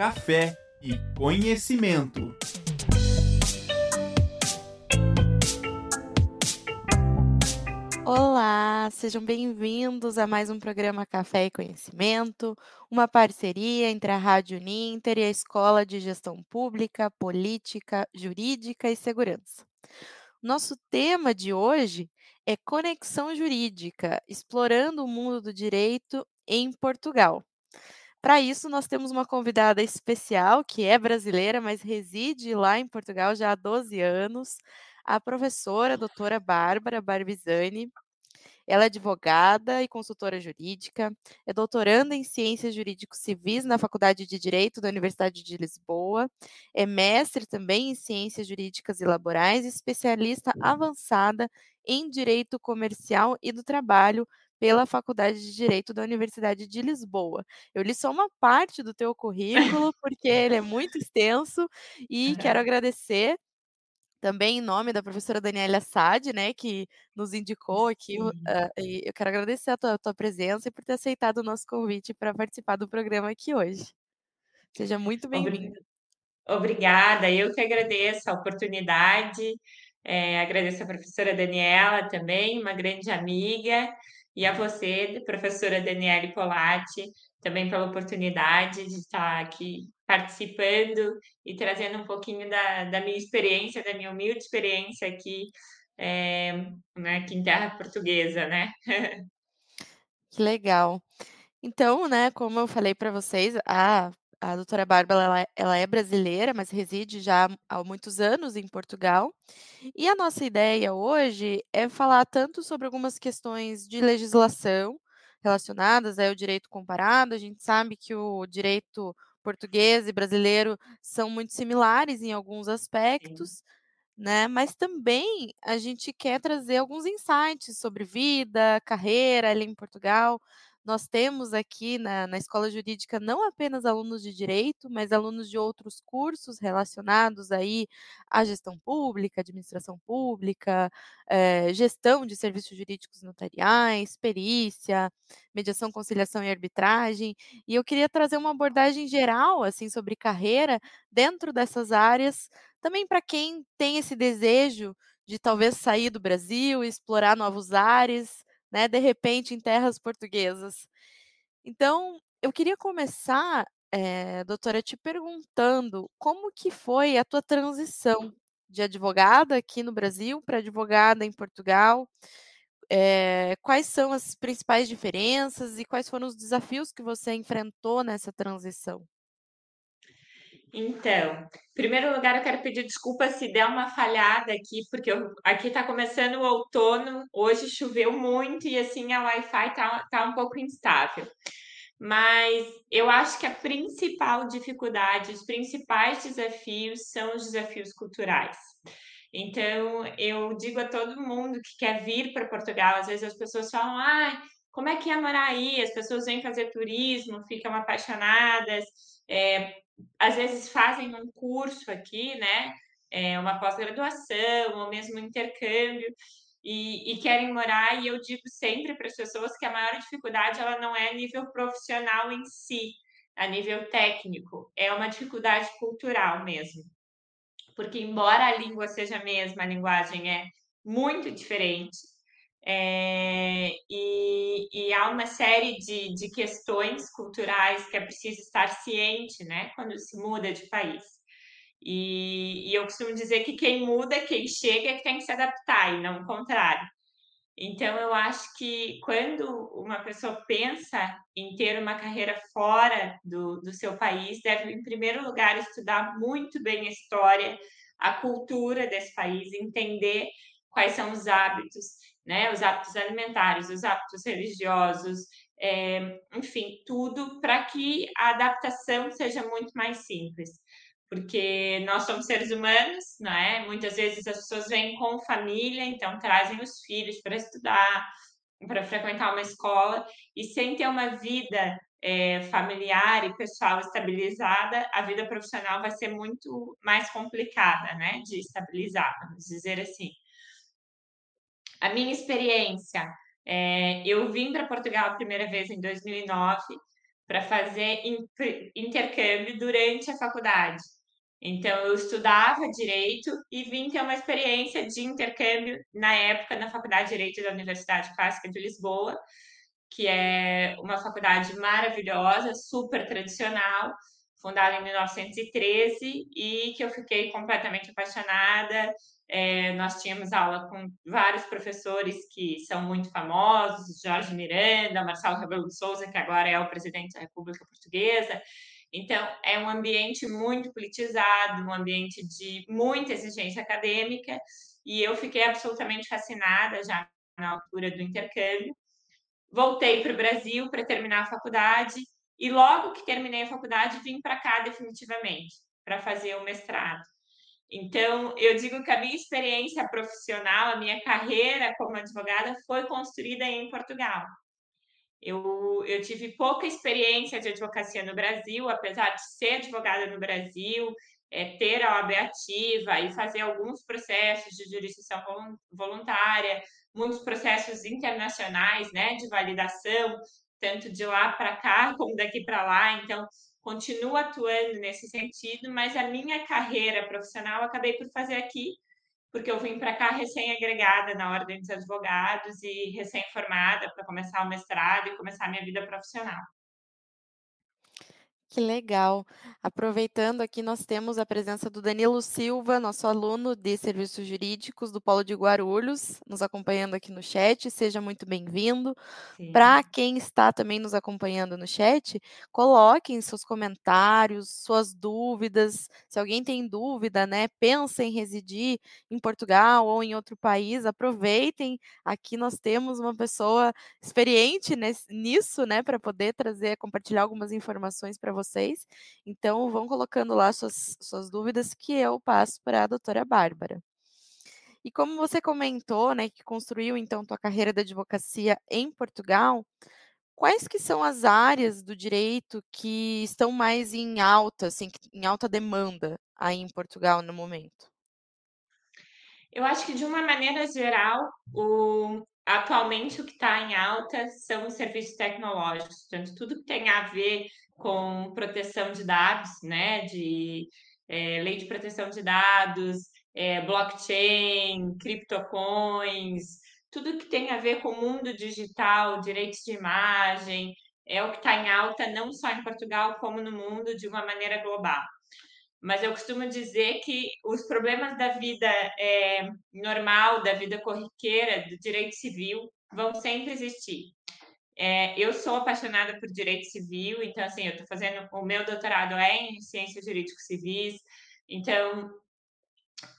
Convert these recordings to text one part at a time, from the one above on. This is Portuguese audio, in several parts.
café e conhecimento. Olá, sejam bem-vindos a mais um programa Café e Conhecimento, uma parceria entre a Rádio Ninter e a Escola de Gestão Pública, Política, Jurídica e Segurança. Nosso tema de hoje é Conexão Jurídica, explorando o mundo do direito em Portugal. Para isso, nós temos uma convidada especial, que é brasileira, mas reside lá em Portugal já há 12 anos, a professora a doutora Bárbara Barbizani. Ela é advogada e consultora jurídica, é doutoranda em Ciências Jurídicos Civis na Faculdade de Direito da Universidade de Lisboa, é mestre também em Ciências Jurídicas e Laborais, especialista avançada em Direito Comercial e do Trabalho pela Faculdade de Direito da Universidade de Lisboa. Eu li só uma parte do teu currículo, porque ele é muito extenso, e quero agradecer também em nome da professora Daniela Assad, né, que nos indicou aqui, uh, e eu quero agradecer a tua, a tua presença e por ter aceitado o nosso convite para participar do programa aqui hoje. Seja muito bem-vinda. Obrigada, eu que agradeço a oportunidade, é, agradeço a professora Daniela também, uma grande amiga, e a você, professora Daniele Polatti, também pela oportunidade de estar aqui participando e trazendo um pouquinho da, da minha experiência, da minha humilde experiência aqui, é, né, aqui em terra portuguesa, né? que legal. Então, né, como eu falei para vocês, a a doutora Bárbara ela, ela, é brasileira, mas reside já há muitos anos em Portugal. E a nossa ideia hoje é falar tanto sobre algumas questões de legislação relacionadas ao direito comparado. A gente sabe que o direito português e brasileiro são muito similares em alguns aspectos. Né? Mas também a gente quer trazer alguns insights sobre vida, carreira ali em Portugal, nós temos aqui na, na escola jurídica não apenas alunos de direito, mas alunos de outros cursos relacionados aí à gestão pública, administração pública, eh, gestão de serviços jurídicos notariais, perícia, mediação, conciliação e arbitragem. E eu queria trazer uma abordagem geral assim sobre carreira dentro dessas áreas, também para quem tem esse desejo de talvez sair do Brasil, explorar novos ares, né, de repente em terras portuguesas. Então, eu queria começar, é, doutora, te perguntando como que foi a tua transição de advogada aqui no Brasil para advogada em Portugal. É, quais são as principais diferenças e quais foram os desafios que você enfrentou nessa transição? Então, em primeiro lugar, eu quero pedir desculpa se der uma falhada aqui, porque eu, aqui está começando o outono, hoje choveu muito e assim a Wi-Fi está tá um pouco instável. Mas eu acho que a principal dificuldade, os principais desafios são os desafios culturais. Então, eu digo a todo mundo que quer vir para Portugal, às vezes as pessoas falam, ah, como é que é morar aí? As pessoas vêm fazer turismo, ficam apaixonadas, é, às vezes fazem um curso aqui, né? É, uma pós-graduação, ou mesmo um intercâmbio, e, e, querem morar. E eu digo sempre para as pessoas que a maior dificuldade ela não é a nível profissional em si, a nível técnico, é uma dificuldade cultural mesmo. Porque, embora a língua seja a mesma, a linguagem é muito diferente, é, e, e, há uma série de, de questões culturais que é preciso estar ciente, né, quando se muda de país. E, e, eu costumo dizer que quem muda, quem chega, é que tem que se adaptar, e não o contrário. Então, eu acho que quando uma pessoa pensa em ter uma carreira fora do, do seu país, deve, em primeiro lugar, estudar muito bem a história, a cultura desse país, entender quais são os hábitos, né? Os hábitos alimentares, os hábitos religiosos, é, enfim, tudo para que a adaptação seja muito mais simples. Porque nós somos seres humanos, não é? Muitas vezes as pessoas vêm com família, então trazem os filhos para estudar, para frequentar uma escola, e sem ter uma vida é, familiar e pessoal estabilizada, a vida profissional vai ser muito mais complicada, né? De estabilizar, vamos dizer assim. A minha experiência, é, eu vim para Portugal a primeira vez em 2009 para fazer intercâmbio durante a faculdade. Então, eu estudava direito e vim ter uma experiência de intercâmbio na época na Faculdade de Direito da Universidade Clássica de Lisboa, que é uma faculdade maravilhosa, super tradicional, fundada em 1913 e que eu fiquei completamente apaixonada. É, nós tínhamos aula com vários professores que são muito famosos, Jorge Miranda, Marcelo Rebelo de Souza, que agora é o presidente da República Portuguesa. Então, é um ambiente muito politizado, um ambiente de muita exigência acadêmica, e eu fiquei absolutamente fascinada já na altura do intercâmbio. Voltei para o Brasil para terminar a faculdade e logo que terminei a faculdade, vim para cá definitivamente, para fazer o mestrado. Então, eu digo que a minha experiência profissional, a minha carreira como advogada foi construída em Portugal. Eu, eu tive pouca experiência de advocacia no Brasil, apesar de ser advogada no Brasil, é, ter a OAB ativa e fazer alguns processos de jurisdição voluntária, muitos processos internacionais né, de validação, tanto de lá para cá como daqui para lá. Então, continuo atuando nesse sentido, mas a minha carreira profissional acabei por fazer aqui, porque eu vim para cá recém-agregada na Ordem dos Advogados e recém-formada para começar o mestrado e começar a minha vida profissional. Que legal. Aproveitando aqui, nós temos a presença do Danilo Silva, nosso aluno de Serviços Jurídicos do Polo de Guarulhos, nos acompanhando aqui no chat. Seja muito bem-vindo. Para quem está também nos acompanhando no chat, coloquem seus comentários, suas dúvidas. Se alguém tem dúvida, né, pensa em residir em Portugal ou em outro país, aproveitem. Aqui nós temos uma pessoa experiente nisso, né, para poder trazer, compartilhar algumas informações para vocês. Então, vão colocando lá suas, suas dúvidas que eu passo para a doutora Bárbara. E como você comentou, né, que construiu então tua carreira da advocacia em Portugal, quais que são as áreas do direito que estão mais em alta, assim, em alta demanda aí em Portugal no momento? Eu acho que de uma maneira geral, o, atualmente o que está em alta são os serviços tecnológicos, portanto, tudo que tem a ver com proteção de dados, né, de é, lei de proteção de dados, é, blockchain, criptocoins, tudo que tem a ver com o mundo digital, direitos de imagem, é o que está em alta não só em Portugal, como no mundo de uma maneira global. Mas eu costumo dizer que os problemas da vida é, normal, da vida corriqueira, do direito civil, vão sempre existir. É, eu sou apaixonada por direito civil, então, assim, eu estou fazendo o meu doutorado é em ciências jurídicos civis, então,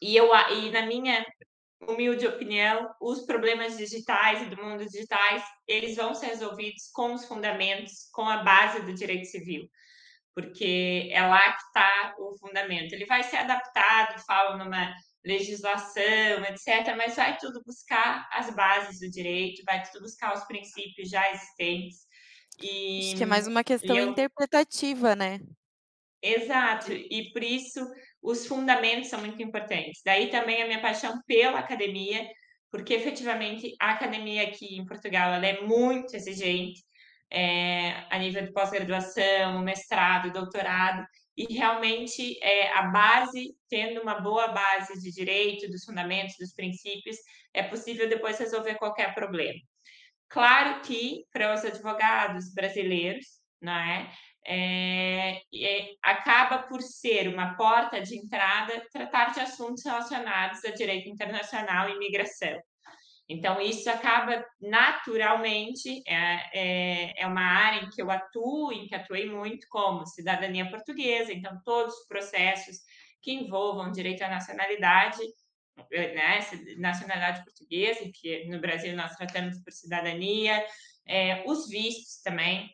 e, eu, e na minha humilde opinião, os problemas digitais e do mundo digitais, eles vão ser resolvidos com os fundamentos, com a base do direito civil, porque é lá que está o fundamento. Ele vai ser adaptado, falo numa legislação, etc., mas vai tudo buscar as bases do direito, vai tudo buscar os princípios já existentes. E, Acho que é mais uma questão eu... interpretativa, né? Exato, e por isso os fundamentos são muito importantes. Daí também a minha paixão pela academia, porque efetivamente a academia aqui em Portugal ela é muito exigente é, a nível de pós-graduação, mestrado, doutorado, e realmente é, a base, tendo uma boa base de direito, dos fundamentos, dos princípios, é possível depois resolver qualquer problema. Claro que para os advogados brasileiros, não é? É, é, acaba por ser uma porta de entrada tratar de assuntos relacionados a direito internacional e imigração. Então, isso acaba naturalmente, é, é, é, uma área em que eu atuo, em que atuei muito como cidadania portuguesa, então, todos os processos que envolvam direito à nacionalidade, eh, né, nacionalidade portuguesa, que no Brasil nós tratamos por cidadania, é, os vistos também,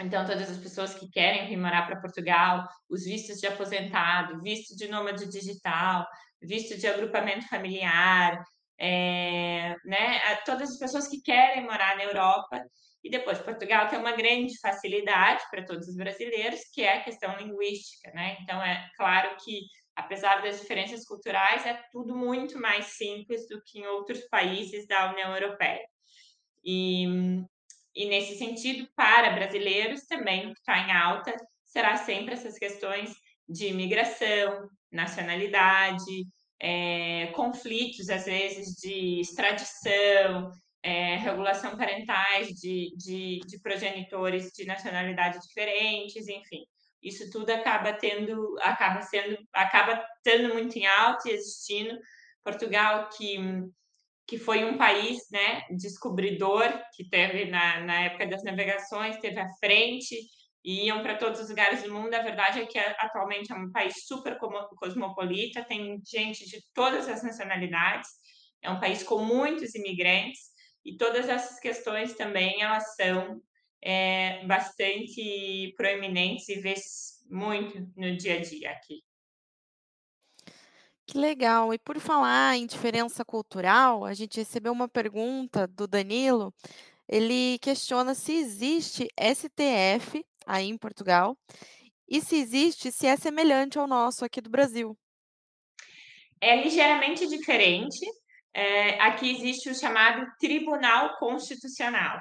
então, todas as pessoas que querem vir morar para Portugal, os vistos de aposentado, visto de nômade digital, visto de agrupamento familiar, é, né, todas as pessoas que querem morar na Europa. E depois, Portugal tem uma grande facilidade para todos os brasileiros, que é a questão linguística. Né? Então, é claro que, apesar das diferenças culturais, é tudo muito mais simples do que em outros países da União Europeia. E, e nesse sentido, para brasileiros também, que está em alta, será sempre essas questões de imigração, nacionalidade, é, conflitos, às vezes, de extradição, é, regulação parentais de, de, de progenitores de nacionalidades diferentes, enfim. Isso tudo acaba tendo, acaba sendo, acaba estando muito em alta e existindo. Portugal, que, que foi um país né, descobridor, que teve na, na época das navegações, teve à frente, e iam para todos os lugares do mundo. A verdade é que atualmente é um país super cosmopolita, tem gente de todas as nacionalidades, é um país com muitos imigrantes e todas essas questões também elas são é, bastante proeminentes e vê muito no dia a dia aqui. Que legal! E por falar em diferença cultural, a gente recebeu uma pergunta do Danilo. Ele questiona se existe STF aí em Portugal e se existe, se é semelhante ao nosso aqui do Brasil. É ligeiramente diferente. É, aqui existe o chamado Tribunal Constitucional.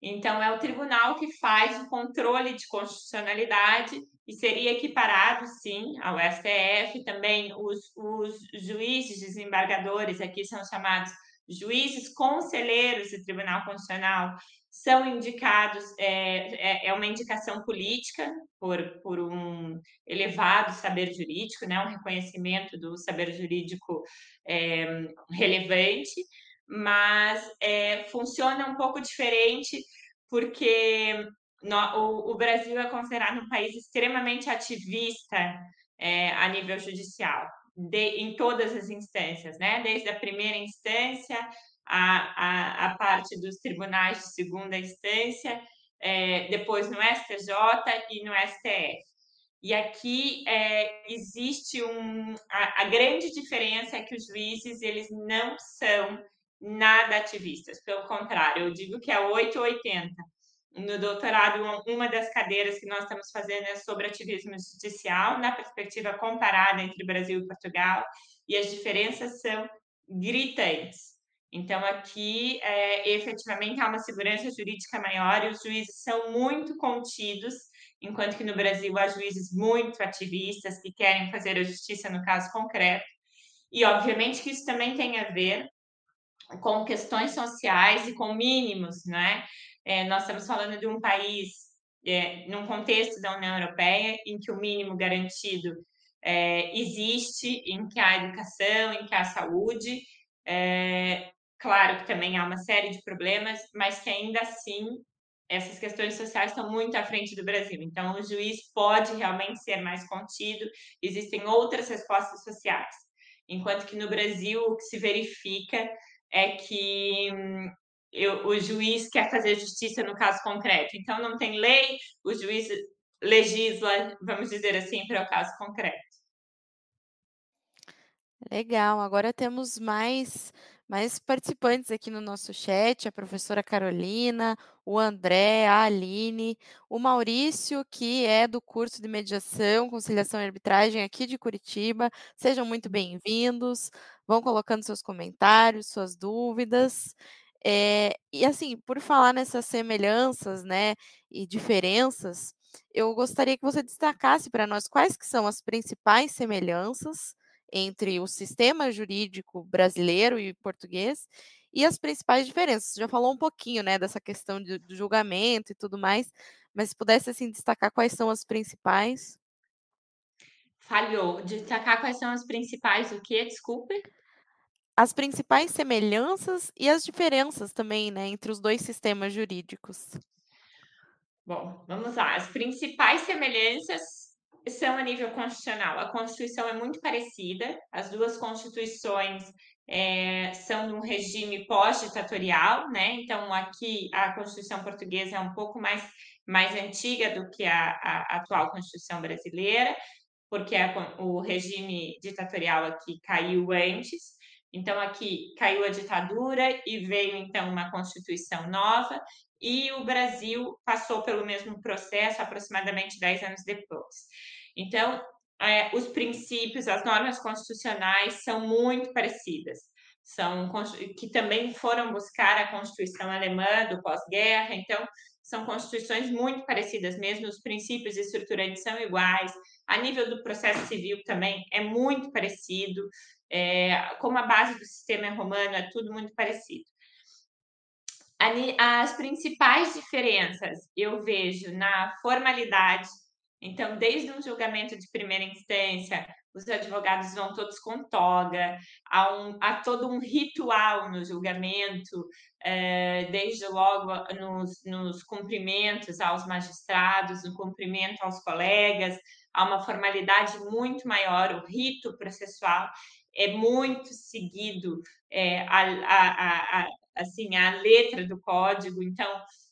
Então, é o tribunal que faz o controle de constitucionalidade e seria equiparado, sim, ao STF. Também os, os juízes desembargadores, aqui são chamados juízes conselheiros do Tribunal Constitucional, são indicados, é, é, é uma indicação política por, por um elevado saber jurídico, né, um reconhecimento do saber jurídico é, relevante, mas é, funciona um pouco diferente porque no, o, o, Brasil é considerado um país extremamente ativista é, a nível judicial, de, em todas as instâncias, né? Desde a primeira instância a, a, a parte dos tribunais de segunda instância, é, depois no STJ e no STF. E aqui é, existe um. A, a, grande diferença é que os juízes eles não são nada ativistas, pelo contrário, eu digo que é 880 no doutorado, uma das cadeiras que nós estamos fazendo é sobre ativismo judicial, na perspectiva comparada entre Brasil e Portugal, e as diferenças são gritantes. Então, aqui, é, efetivamente, há uma segurança jurídica maior e os juízes são muito contidos, enquanto que no Brasil há juízes muito ativistas que querem fazer a justiça no caso concreto. E, obviamente, que isso também tem a ver com questões sociais e com mínimos, né? É, nós estamos falando de um país, é, num contexto da União Europeia, em que o mínimo garantido é, existe, em que há educação, em que há saúde. É, claro que também há uma série de problemas, mas que ainda assim essas questões sociais estão muito à frente do Brasil. Então, o juiz pode realmente ser mais contido, existem outras respostas sociais. Enquanto que no Brasil, o que se verifica é que hum, eu, o juiz quer fazer justiça no caso concreto. Então, não tem lei, o juiz legisla, vamos dizer assim, para o caso concreto. Legal, agora temos mais mais participantes aqui no nosso chat, a professora Carolina, o André, a Aline, o Maurício, que é do curso de mediação, conciliação e arbitragem aqui de Curitiba. Sejam muito bem-vindos. Vão colocando seus comentários, suas dúvidas. É, e assim, por falar nessas semelhanças, né, e diferenças, eu gostaria que você destacasse para nós quais que são as principais semelhanças entre o sistema jurídico brasileiro e português e as principais diferenças. Você já falou um pouquinho, né, dessa questão de, do julgamento e tudo mais, mas se pudesse assim destacar quais são as principais. Falhou. Destacar quais são as principais o quê? Desculpe as principais semelhanças e as diferenças também, né, entre os dois sistemas jurídicos. Bom, vamos lá. As principais semelhanças são a nível constitucional. A Constituição é muito parecida, as duas constituições é, são de um regime pós-ditatorial, né? Então, aqui a Constituição portuguesa é um pouco mais, mais antiga do que a, a atual Constituição brasileira, porque a, o regime ditatorial aqui caiu antes. Então, aqui caiu a ditadura e veio, então, uma Constituição nova, e o Brasil passou pelo mesmo processo aproximadamente 10 anos depois. Então, é, os princípios, as normas constitucionais são muito parecidas. são que também foram buscar a Constituição alemã do pós-guerra, então são constituições muito parecidas mesmo, os princípios estruturantes são iguais, a nível do processo civil também é muito parecido, é, como a base do sistema é romano, é tudo muito parecido. As principais diferenças eu vejo na formalidade, então, desde um julgamento de primeira instância, os advogados vão todos com toga, há, um, há todo um ritual no julgamento, é, desde logo nos, nos cumprimentos aos magistrados, no cumprimento aos colegas, há uma formalidade muito maior, o rito processual é muito seguido é, a, a, a, assim, a letra do código, então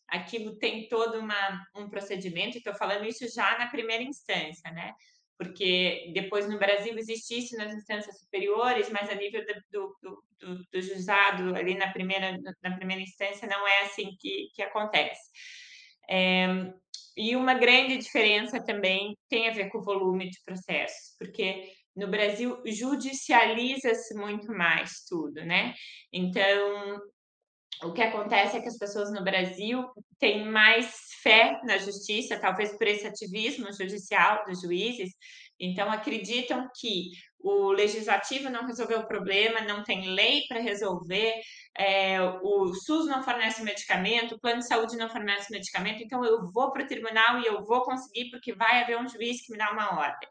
aquilo tem todo uma, um procedimento, estou falando isso já na primeira instância, né? Porque depois no Brasil existe isso nas instâncias superiores, mas a nível do, do, do, do juizado, ali na primeira, na primeira instância, não é assim que, que acontece. É, e uma grande diferença também tem a ver com o volume de processos, porque no Brasil judicializa-se muito mais tudo, né? Então, o que acontece é que as pessoas no Brasil têm mais fé na justiça, talvez por esse ativismo judicial dos juízes, então acreditam que o legislativo não resolveu o problema, não tem lei para resolver, é, o SUS não fornece medicamento, o plano de saúde não fornece medicamento, então eu vou para o tribunal e eu vou conseguir porque vai haver um juiz que me dá uma ordem.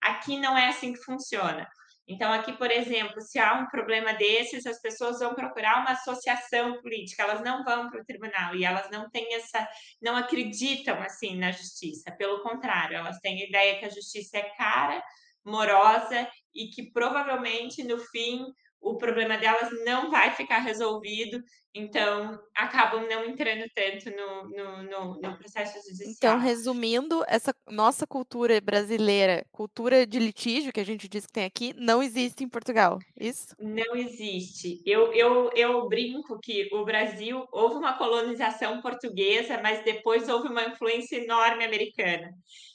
Aqui não é assim que funciona. Então, aqui, por exemplo, se há um problema desses, as pessoas vão procurar uma associação política, elas não vão para o tribunal e elas não têm essa, não acreditam assim na justiça. Pelo contrário, elas têm a ideia que a justiça é cara, morosa e que provavelmente no fim o problema delas não vai ficar resolvido, então acabam não entrando tanto no, no, no, no, processo judicial. Então, resumindo, essa nossa cultura brasileira, cultura de litígio que a gente diz que tem aqui, não existe em Portugal, isso? Não existe. Eu, eu, eu brinco que o Brasil houve uma colonização portuguesa, mas depois houve uma influência enorme americana.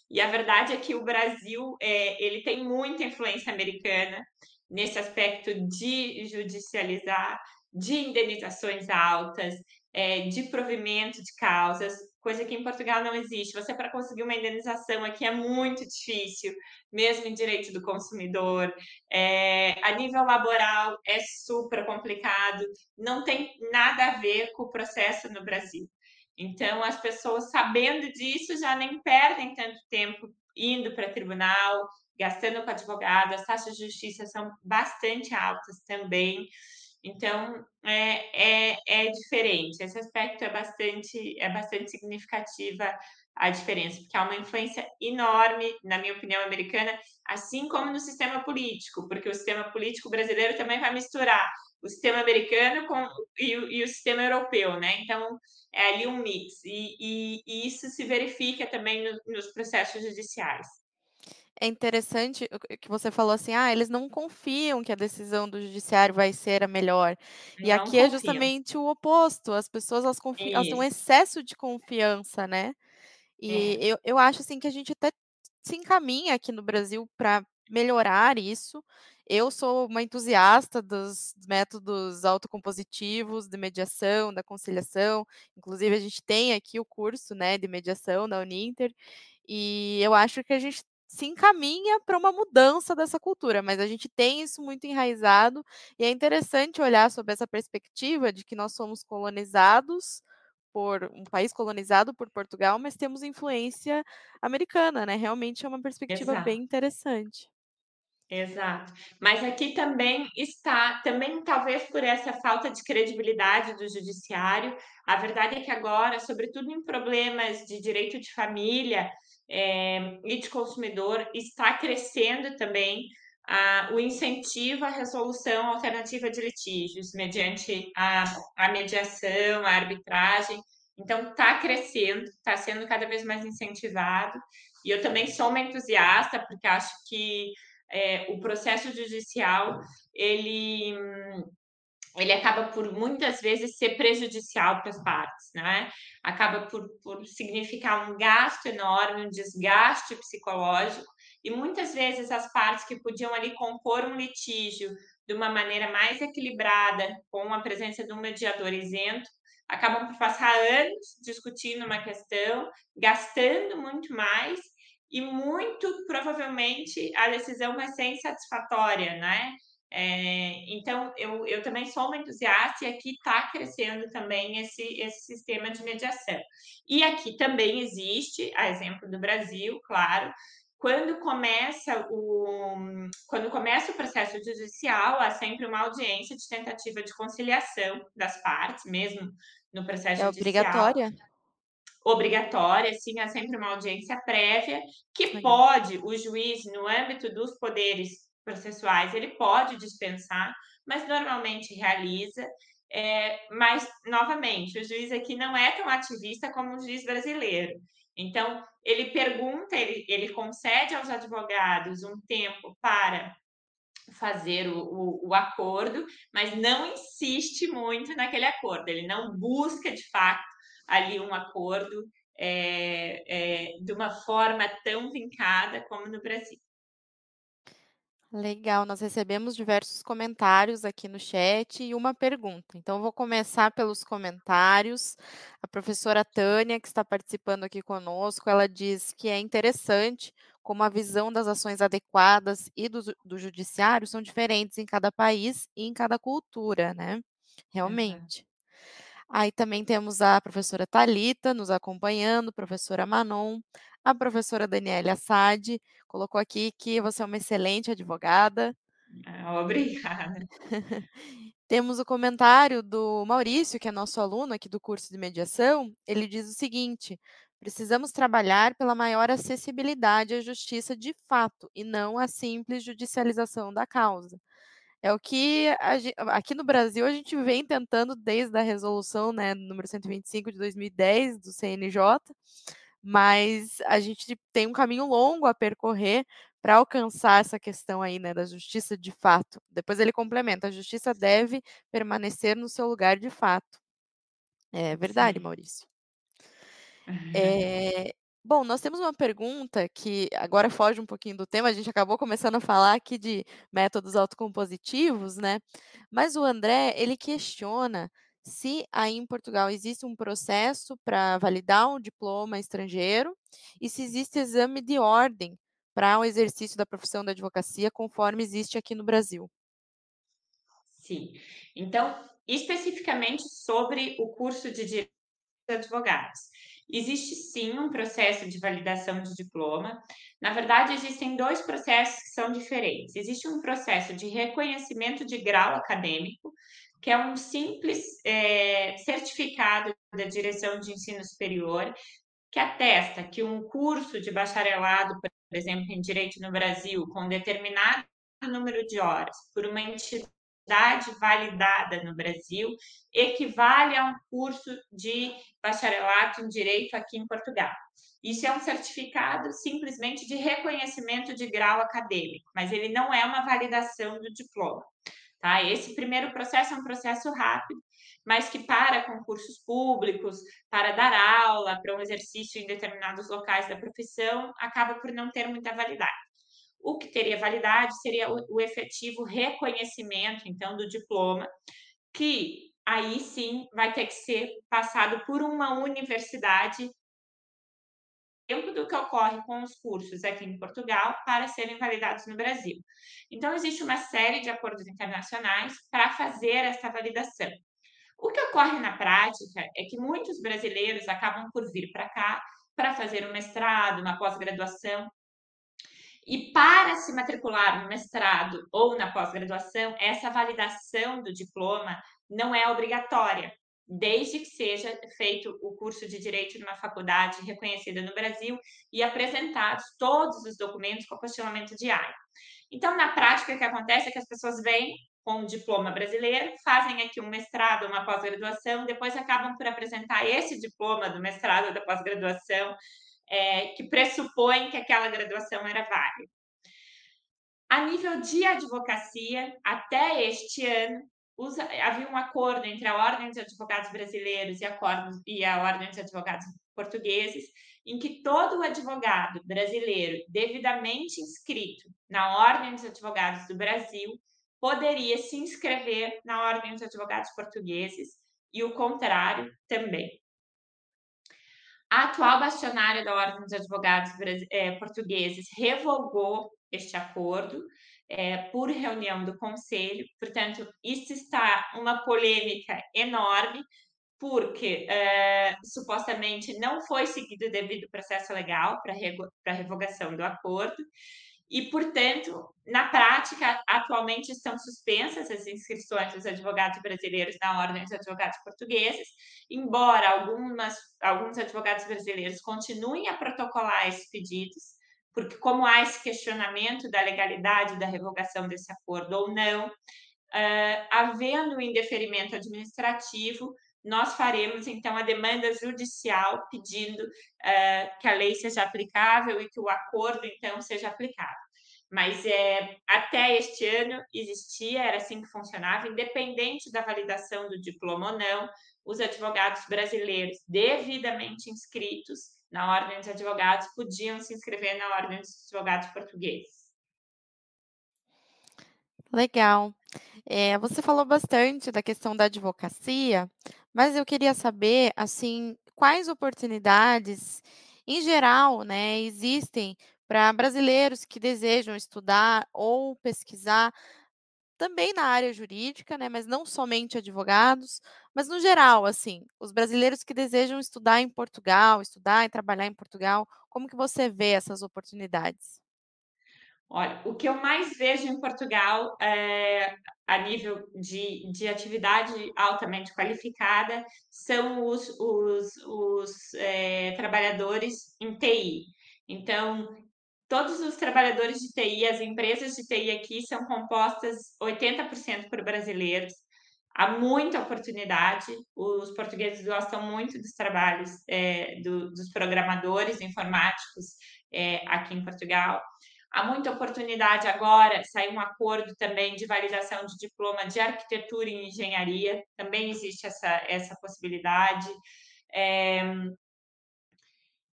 E a verdade é que o Brasil é, ele tem muita influência americana nesse aspecto de judicializar, de indenizações altas, é, de provimento de causas, coisa que em Portugal não existe. Você, para conseguir uma indenização aqui, é muito difícil, mesmo em direito do consumidor. É, a nível laboral, é super complicado, não tem nada a ver com o processo no Brasil. Então, as pessoas, sabendo disso, já nem perdem tanto tempo indo para tribunal, gastando com advogado, as taxas de justiça são bastante altas também. Então, é, é, é diferente. Esse aspecto é bastante, é bastante significativa a diferença, porque há uma influência enorme, na minha opinião, americana, assim como no sistema político, porque o sistema político brasileiro também vai misturar o sistema americano com, e, e o sistema europeu, né? Então, é ali um mix, e, e, e isso se verifica também no, nos processos judiciais é interessante que você falou assim, ah, eles não confiam que a decisão do judiciário vai ser a melhor. E Não aqui é justamente o oposto. As pessoas elas confiam, elas têm um excesso de confiança, né? E É. eu, eu acho assim que a gente até se encaminha aqui no Brasil para melhorar isso. Eu sou uma entusiasta dos métodos autocompositivos, de mediação, da conciliação. Inclusive, a gente tem aqui o curso né, de mediação da Uninter. E eu acho que a gente se encaminha para uma mudança dessa cultura, mas a gente tem isso muito enraizado e é interessante olhar sob essa perspectiva de que nós somos colonizados por um país colonizado por Portugal, mas temos influência americana, né? Realmente é uma perspectiva Exato. bem interessante. Exato. Mas aqui também está, também talvez por essa falta de credibilidade do judiciário, a verdade é que agora, sobretudo em problemas de direito de família eh, e de consumidor, está crescendo também ah, o incentivo à resolução alternativa de litígios, mediante a, a mediação, a arbitragem. Então, está crescendo, está sendo cada vez mais incentivado. E eu também sou uma entusiasta, porque acho que é, o processo judicial ele ele acaba por muitas vezes ser prejudicial para as partes, né? Acaba por, por significar um gasto enorme, um desgaste psicológico, e muitas vezes as partes que podiam ali compor um litígio de uma maneira mais equilibrada, com a presença de um mediador isento, acabam por passar anos discutindo uma questão, gastando muito mais e muito provavelmente a decisão vai ser insatisfatória, né? É, então, eu, eu também sou uma entusiasta e aqui está crescendo também esse, esse sistema de mediação. E aqui também existe, a exemplo do Brasil, claro, quando começa o, quando começa o processo judicial, há sempre uma audiência de tentativa de conciliação das partes, mesmo no processo é judicial. obrigatória? Obrigatória, sim, há sempre uma audiência prévia, que pode o juiz, no âmbito dos poderes processuais, ele pode dispensar, mas normalmente realiza. É, mas, novamente, o juiz aqui não é tão ativista como o juiz brasileiro. Então, ele pergunta, ele, ele concede aos advogados um tempo para fazer o, o, o, acordo, mas não insiste muito naquele acordo, ele não busca de fato ali um acordo é, é, de uma forma tão vincada como no Brasil. Legal, nós recebemos diversos comentários aqui no chat e uma pergunta. Então, vou começar pelos comentários. A professora Tânia, que está participando aqui conosco, ela diz que é interessante como a visão das ações adequadas e do, do judiciário são diferentes em cada país e em cada cultura, né? Realmente. Uhum. Aí também temos a professora Talita nos acompanhando, professora Manon, a professora Daniela Assad colocou aqui que você é uma excelente advogada. Ah, obrigada. Temos o comentário do Maurício, que é nosso aluno aqui do curso de mediação. Ele diz o seguinte: precisamos trabalhar pela maior acessibilidade à justiça de fato e não a simples judicialização da causa. É o que a, aqui no Brasil a gente vem tentando desde a resolução né, número 125 de 2010 do CNJ, mas a gente tem um caminho longo a percorrer para alcançar essa questão aí, né, da justiça de fato. Depois ele complementa: a justiça deve permanecer no seu lugar de fato. É verdade, Sim. Maurício. É, Bom, nós temos uma pergunta que agora foge um pouquinho do tema, a gente acabou começando a falar aqui de métodos autocompositivos, né? Mas o André, ele questiona se aí em Portugal existe um processo para validar um diploma estrangeiro e se existe exame de ordem para o exercício da profissão da advocacia, conforme existe aqui no Brasil. Sim. Então, especificamente sobre o curso de Direito de Advogados. Existe sim um processo de validação de diploma. Na verdade, existem dois processos que são diferentes. Existe um processo de reconhecimento de grau acadêmico, que é um simples é, certificado da direção de ensino superior, que atesta que um curso de bacharelado, por exemplo, em direito no Brasil, com determinado número de horas, por uma entidade validada no Brasil, equivale a um curso de bacharelato em direito aqui em Portugal. Isso é um certificado simplesmente de reconhecimento de grau acadêmico, mas ele não é uma validação do diploma. Tá? Esse primeiro processo é um processo rápido, mas que para concursos públicos, para dar aula, para um exercício em determinados locais da profissão, acaba por não ter muita validade. O que teria validade seria o, efetivo reconhecimento, então, do diploma, que aí sim vai ter que ser passado por uma universidade exemplo do que ocorre com os cursos aqui em Portugal para serem validados no Brasil. Então, existe uma série de acordos internacionais para fazer essa validação. O que ocorre na prática é que muitos brasileiros acabam por vir para cá para fazer um mestrado, uma pós-graduação. E para se matricular no mestrado ou na pós-graduação, essa validação do diploma não é obrigatória desde que seja feito o curso de direito numa faculdade reconhecida no Brasil e apresentados todos os documentos com questionamento diário. Então, na prática, o que acontece é que as pessoas vêm com um diploma brasileiro, fazem aqui um mestrado, uma pós-graduação, depois acabam por apresentar esse diploma do mestrado da pós-graduação, é, que pressupõe que aquela graduação era válida. A nível de advocacia, até este ano, usa, havia um acordo entre a Ordem dos Advogados Brasileiros e a, e a Ordem dos Advogados Portugueses, em que todo advogado brasileiro devidamente inscrito na Ordem dos Advogados do Brasil poderia se inscrever na Ordem dos Advogados Portugueses e o contrário também. A atual bastionária da Ordem dos Advogados é, Portugueses revogou este acordo é, por reunião do Conselho, portanto, isso está uma polêmica enorme, porque é, supostamente não foi seguido o devido processo legal para revogação do acordo, e, portanto, na prática, atualmente estão suspensas as inscrições dos advogados brasileiros na Ordem dos Advogados Portugueses, embora algumas, alguns advogados brasileiros continuem a protocolar esses pedidos, porque como há esse questionamento da legalidade da revogação desse acordo ou não, uh, havendo um indeferimento administrativo, nós faremos então a demanda judicial pedindo uh, que a lei seja aplicável e que o acordo então seja aplicado. Mas é, até este ano existia, era assim que funcionava, independente da validação do diploma ou não, os advogados brasileiros devidamente inscritos na Ordem dos Advogados podiam se inscrever na Ordem dos Advogados Portugueses. Legal. É, você falou bastante da questão da advocacia, mas eu queria saber, assim, quais oportunidades, em geral, né, existem para brasileiros que desejam estudar ou pesquisar também na área jurídica, né, mas não somente advogados, mas no geral, assim, os brasileiros que desejam estudar em Portugal, estudar e trabalhar em Portugal, como que você vê essas oportunidades? Olha, o que eu mais vejo em Portugal é, a nível de, de atividade altamente qualificada são os, os, os é, trabalhadores em TI. Então, todos os trabalhadores de TI, as empresas de TI aqui são compostas 80% por brasileiros. Há muita oportunidade, os portugueses gostam muito dos trabalhos é, do, dos programadores informáticos é, aqui em Portugal. Há muita oportunidade agora, saiu um acordo também de validação de diploma de arquitetura e engenharia, também existe essa, essa possibilidade. É,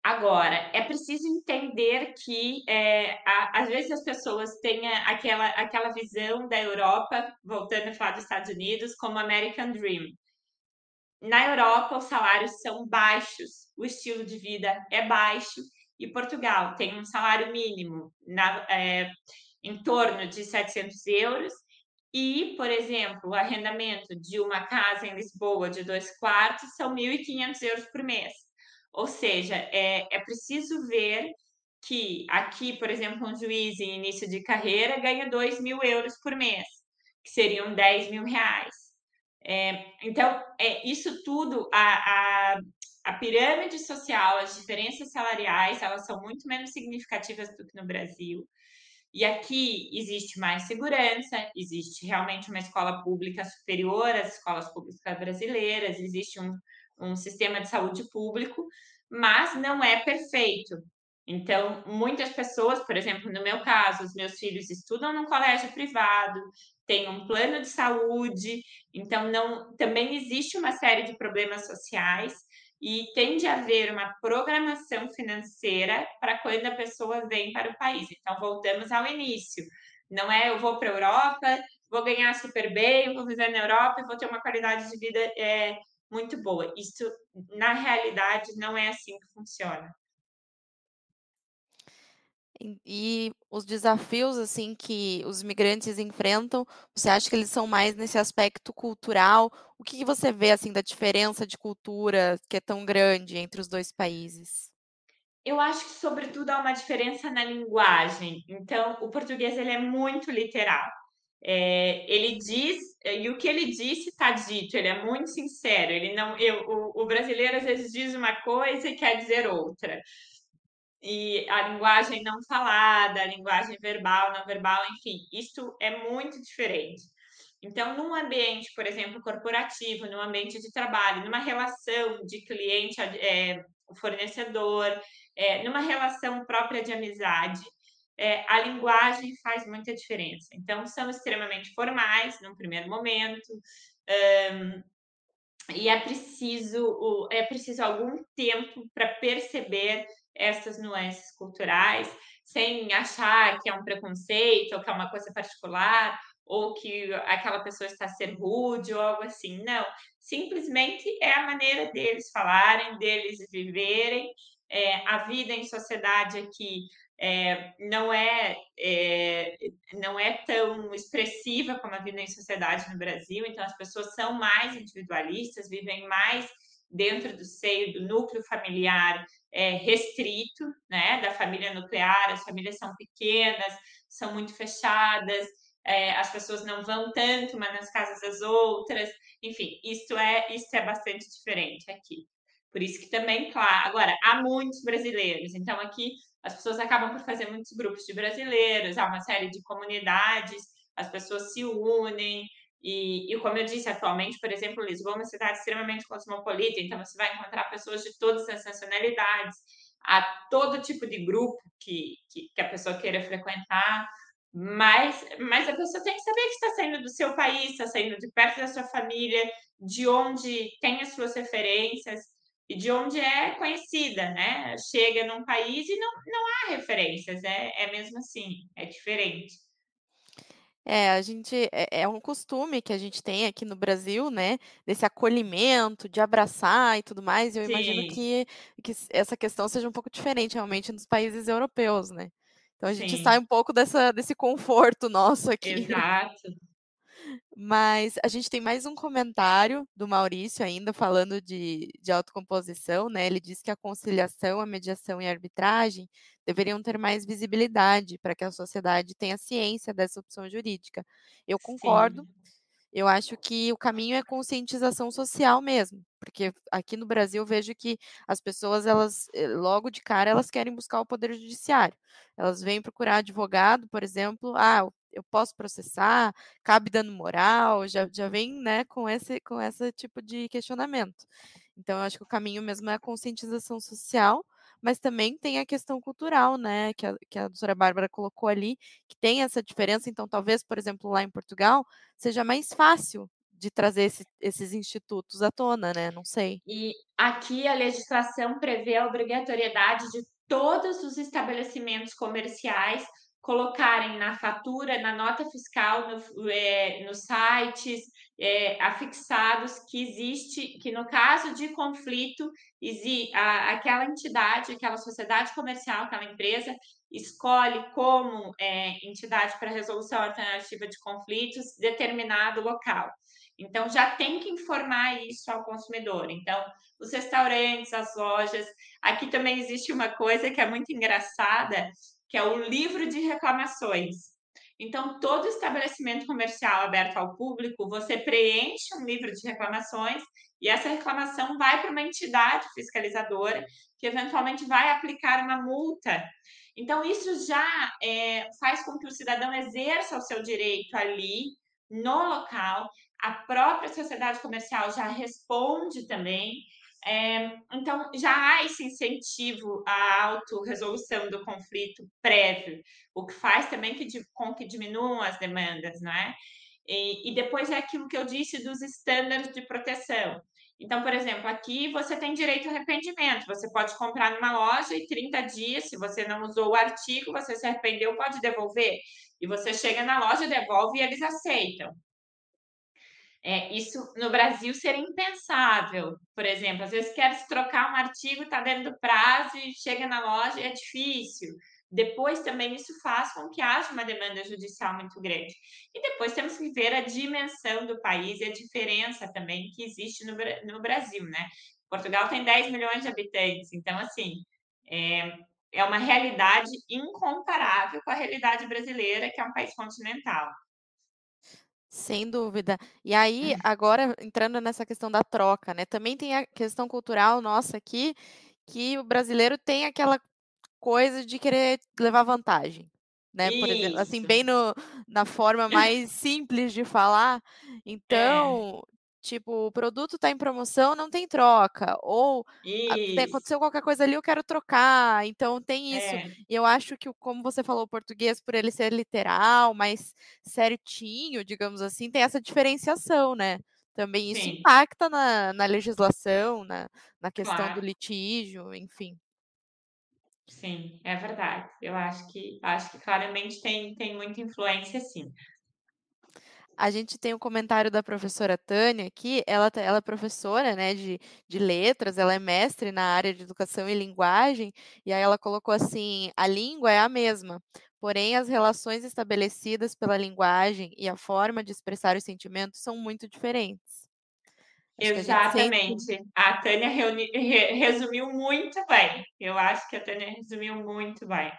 Agora, é preciso entender que é, a, às vezes as pessoas têm aquela, aquela visão da Europa, voltando a falar dos Estados Unidos, como American Dream. Na Europa, os salários são baixos, o estilo de vida é baixo, e Portugal tem um salário mínimo na, é, em torno de 700 euros, e, por exemplo, o arrendamento de uma casa em Lisboa de dois quartos são 1.500 euros por mês. Ou seja, é, é preciso ver que aqui, por exemplo, um juiz em início de carreira ganha 2 mil euros por mês, que seriam 10 mil reais. É, então, é, isso tudo, a, a, a pirâmide social, as diferenças salariais, elas são muito menos significativas do que no Brasil. E aqui existe mais segurança, existe realmente uma escola pública superior às escolas públicas brasileiras, existe um, um sistema de saúde público, mas não é perfeito. Então, muitas pessoas, por exemplo, no meu caso, os meus filhos estudam num colégio privado, têm um plano de saúde, então não, também existe uma série de problemas sociais e tem de haver uma programação financeira para quando a pessoa vem para o país. Então, voltamos ao início. Não é eu vou para a Europa, vou ganhar super bem, vou viver na Europa e vou ter uma qualidade de vida é, muito boa. Isso, na realidade, não é assim que funciona. E, os desafios assim que os migrantes enfrentam, você acha que eles são mais nesse aspecto cultural? O que, você vê assim da diferença de cultura que é tão grande entre os dois países? Eu acho que sobretudo há uma diferença na linguagem. Então, o português ele é muito literal. É, ele diz, e o que ele disse está dito, ele é muito sincero. Ele não, eu, o, o, brasileiro às vezes diz uma coisa e quer dizer outra. E a linguagem não falada, a linguagem verbal, não verbal, enfim, isso é muito diferente. Então, num ambiente, por exemplo, corporativo, num ambiente de trabalho, numa relação de cliente, é, fornecedor, é, numa relação própria de amizade, é, a linguagem faz muita diferença. Então, são extremamente formais num primeiro momento, um, e é preciso, é preciso algum tempo para perceber essas nuances culturais, sem achar que é um preconceito ou que é uma coisa particular, ou que aquela pessoa está a ser rude ou algo assim. Não, simplesmente é a maneira deles falarem, deles viverem. É, a vida em sociedade aqui é, não é, é, não é tão expressiva como a vida em sociedade no Brasil, então as pessoas são mais individualistas, vivem mais dentro do seio do núcleo familiar é, restrito, né, da família nuclear, as famílias são pequenas, são muito fechadas, é, as pessoas não vão tanto mas nas casas das outras, enfim, isto é, isto é bastante diferente aqui. Por isso que também, claro, agora, há muitos brasileiros, então aqui as pessoas acabam por fazer muitos grupos de brasileiros, há uma série de comunidades, as pessoas se unem, e, e, como eu disse, atualmente, por exemplo, Lisboa é uma cidade extremamente cosmopolita, então você vai encontrar pessoas de todas as nacionalidades, há todo tipo de grupo que, que, que a pessoa queira frequentar, mas, mas a pessoa tem que saber que está saindo do seu país, está saindo de perto da sua família, de onde tem as suas referências e de onde é conhecida, né? Chega num país e não, não há referências, é, é mesmo assim, é diferente. É, a gente é, é um costume que a gente tem aqui no Brasil, né? Desse acolhimento, de abraçar e tudo mais. E eu imagino que, que essa questão seja um pouco diferente realmente nos países europeus, né? Então a gente Sim. sai um pouco dessa, desse conforto nosso aqui. Exato. Mas a gente tem mais um comentário do Maurício ainda falando de, de autocomposição, né? Ele diz que a conciliação, a mediação e a arbitragem deveriam ter mais visibilidade para que a sociedade tenha ciência dessa opção jurídica. Eu concordo. Sim. Eu acho que o caminho é conscientização social mesmo, porque aqui no Brasil eu vejo que as pessoas, elas, eh, logo de cara, elas querem buscar o poder judiciário. Elas vêm procurar advogado, por exemplo, ah, eu posso processar, cabe dano moral, já, já vem né, com, esse, com esse tipo de questionamento. Então, eu acho que o caminho mesmo é a conscientização social, mas também tem a questão cultural, né, que a, que a doutora Bárbara colocou ali, que tem essa diferença. Então, talvez, por exemplo, lá em Portugal, seja mais fácil de trazer esse, esses institutos à tona, né? Não sei. E aqui a legislação prevê a obrigatoriedade de todos os estabelecimentos comerciais colocarem na fatura, na nota fiscal, no, é, nos sites é, afixados que existe, que no caso de conflito, a, aquela entidade, aquela sociedade comercial, aquela empresa escolhe como é, entidade para resolução alternativa de conflitos determinado local. Então, já tem que informar isso ao consumidor. Então, os restaurantes, as lojas. Aqui também existe uma coisa que é muito engraçada, que é o livro de reclamações. Então, todo estabelecimento comercial aberto ao público, você preenche um livro de reclamações e essa reclamação vai para uma entidade fiscalizadora que eventualmente vai aplicar uma multa. Então, isso já é, faz com que o cidadão exerça o seu direito ali, no local, a própria sociedade comercial já responde também. É, então, já há esse incentivo à autorresolução do conflito prévio, o que faz também que, com que diminuam as demandas, não é? E, e depois é aquilo que eu disse dos estándares de proteção. Então, por exemplo, aqui você tem direito ao arrependimento. Você pode comprar numa loja e 30 dias, se você não usou o artigo, você se arrependeu, pode devolver. E você chega na loja, devolve e eles aceitam. É, isso no Brasil seria impensável, por exemplo. Às vezes quer se trocar um artigo, está dentro do prazo e chega na loja e é difícil. Depois também isso faz com que haja uma demanda judicial muito grande. E depois temos que ver a dimensão do país e a diferença também que existe no, no Brasil, né? Portugal tem 10 milhões de habitantes, então assim é, é uma realidade incomparável com a realidade brasileira, que é um país continental. Sem dúvida. E aí, agora entrando nessa questão da troca, né? Também tem a questão cultural nossa aqui, que o brasileiro tem aquela coisa de querer levar vantagem, né? Por exemplo, assim, bem no, na forma mais simples de falar. É. Então, Tipo, o produto está em promoção, não tem troca. Ou isso. aconteceu qualquer coisa ali, eu quero trocar. Então tem isso. É. E eu acho que, como você falou, o português, por ele ser literal, mais certinho, digamos assim, tem essa diferenciação, né? Também isso Sim. impacta na, na legislação, na, na questão Claro. do litígio, enfim. Sim, é verdade. Eu acho que acho que claramente tem, tem muita influência, sim. A gente tem o um comentário da professora Tânia aqui, ela, ela é professora né, de, de letras, ela é mestre na área de educação e linguagem, e aí ela colocou assim: a língua é a mesma, porém as relações estabelecidas pela linguagem e a forma de expressar os sentimentos são muito diferentes. Acho Exatamente. A, sempre... a Tânia reuni... re... resumiu muito bem. Eu acho que a Tânia resumiu muito bem.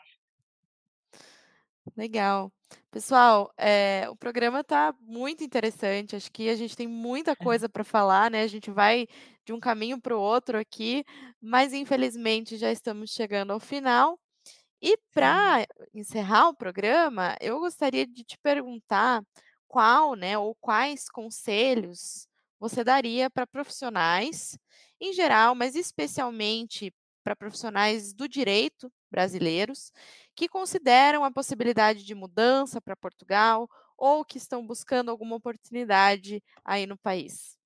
Legal. Pessoal, é, o programa está muito interessante. Acho que a gente tem muita é. coisa para falar, né? A gente vai de um caminho para o outro aqui, mas infelizmente já estamos chegando ao final. E para encerrar o programa, eu gostaria de te perguntar qual, né, ou quais conselhos você daria para profissionais em geral, mas especialmente para profissionais do direito brasileiros que consideram a possibilidade de mudança para Portugal ou que estão buscando alguma oportunidade aí no país?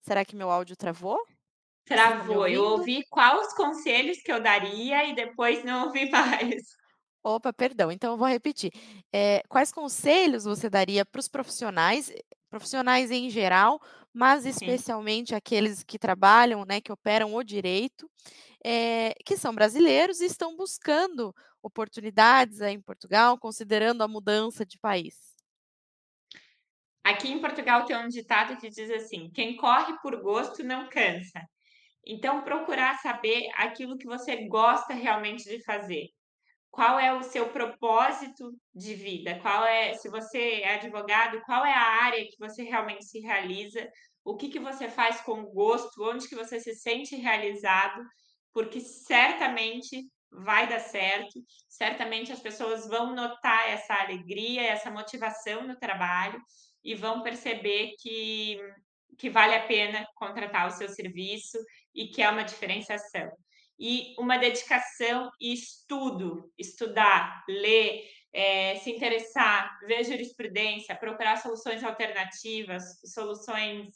Será que meu áudio travou? Travou. Eu ouvi quais conselhos que eu daria e depois não ouvi mais. Opa, perdão. Então eu vou repetir. É, quais conselhos você daria para os profissionais, profissionais em geral, mas especialmente aqueles que trabalham, né, que operam o direito, é, que são brasileiros e estão buscando oportunidades aí em Portugal, considerando a mudança de país? Aqui em Portugal tem um ditado que diz assim: quem corre por gosto não cansa. Então, procurar saber aquilo que você gosta realmente de fazer qual é o seu propósito de vida, qual é, se você é advogado, qual é a área que você realmente se realiza, o que que você faz com gosto, onde que você se sente realizado, porque certamente vai dar certo, certamente as pessoas vão notar essa alegria, essa motivação no trabalho e vão perceber que que vale a pena contratar o seu serviço e que é uma diferenciação e uma dedicação e estudo, estudar, ler, é, se interessar, ver jurisprudência, procurar soluções alternativas, soluções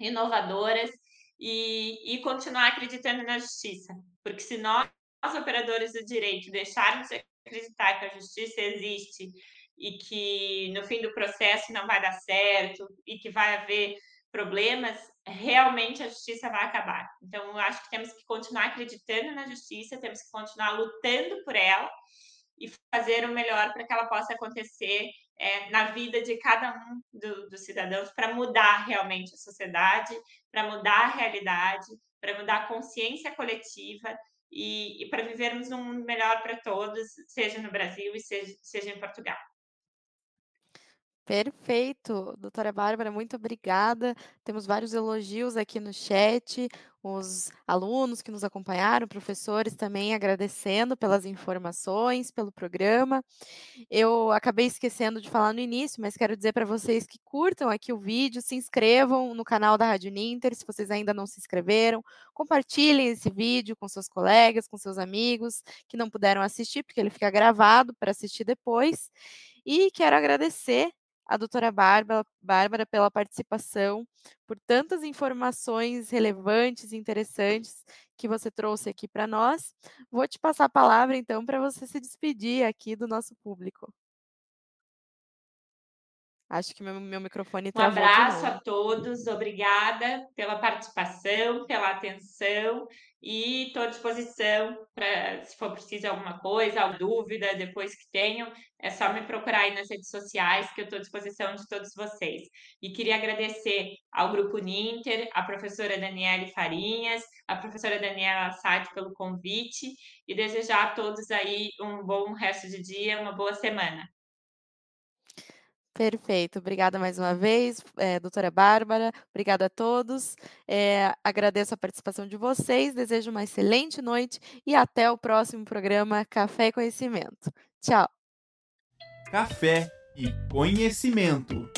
inovadoras e, e continuar acreditando na justiça. Porque se nós, nós, operadores do direito, deixarmos de acreditar que a justiça existe e que no fim do processo não vai dar certo e que vai haver problemas, realmente a justiça vai acabar. Então, eu acho que temos que continuar acreditando na justiça, temos que continuar lutando por ela e fazer o melhor para que ela possa acontecer é, na vida de cada um do, dos cidadãos para mudar realmente a sociedade, para mudar a realidade, para mudar a consciência coletiva e, e para vivermos um mundo melhor para todos, seja no Brasil e seja, seja em Portugal. Perfeito, doutora Bárbara, muito obrigada. Temos vários elogios aqui no chat, os alunos que nos acompanharam, professores também agradecendo pelas informações, pelo programa. Eu acabei esquecendo de falar no início, mas quero dizer para vocês que curtam aqui o vídeo, se inscrevam no canal da Rádio Ninter, se vocês ainda não se inscreveram, compartilhem esse vídeo com seus colegas, com seus amigos que não puderam assistir, porque ele fica gravado para assistir depois. E quero agradecer a doutora Bárbara, Bárbara pela participação, por tantas informações relevantes e interessantes que você trouxe aqui para nós. Vou te passar a palavra, então, para você se despedir aqui do nosso público. Acho que meu, meu microfone Um abraço a todos, obrigada pela participação, pela atenção e estou à disposição para, se for preciso alguma coisa, alguma dúvida, depois que tenham, é só me procurar aí nas redes sociais, que eu estou à disposição de todos vocês. E queria agradecer ao Grupo Ninter, a professora Daniele Farinhas, a professora Daniela Assad pelo convite e desejar a todos aí um bom resto de dia, uma boa semana. Perfeito, obrigada mais uma vez, é, doutora Bárbara, obrigada a todos, é, agradeço a participação de vocês, desejo uma excelente noite e até o próximo programa Café e Conhecimento. Tchau. Café e Conhecimento.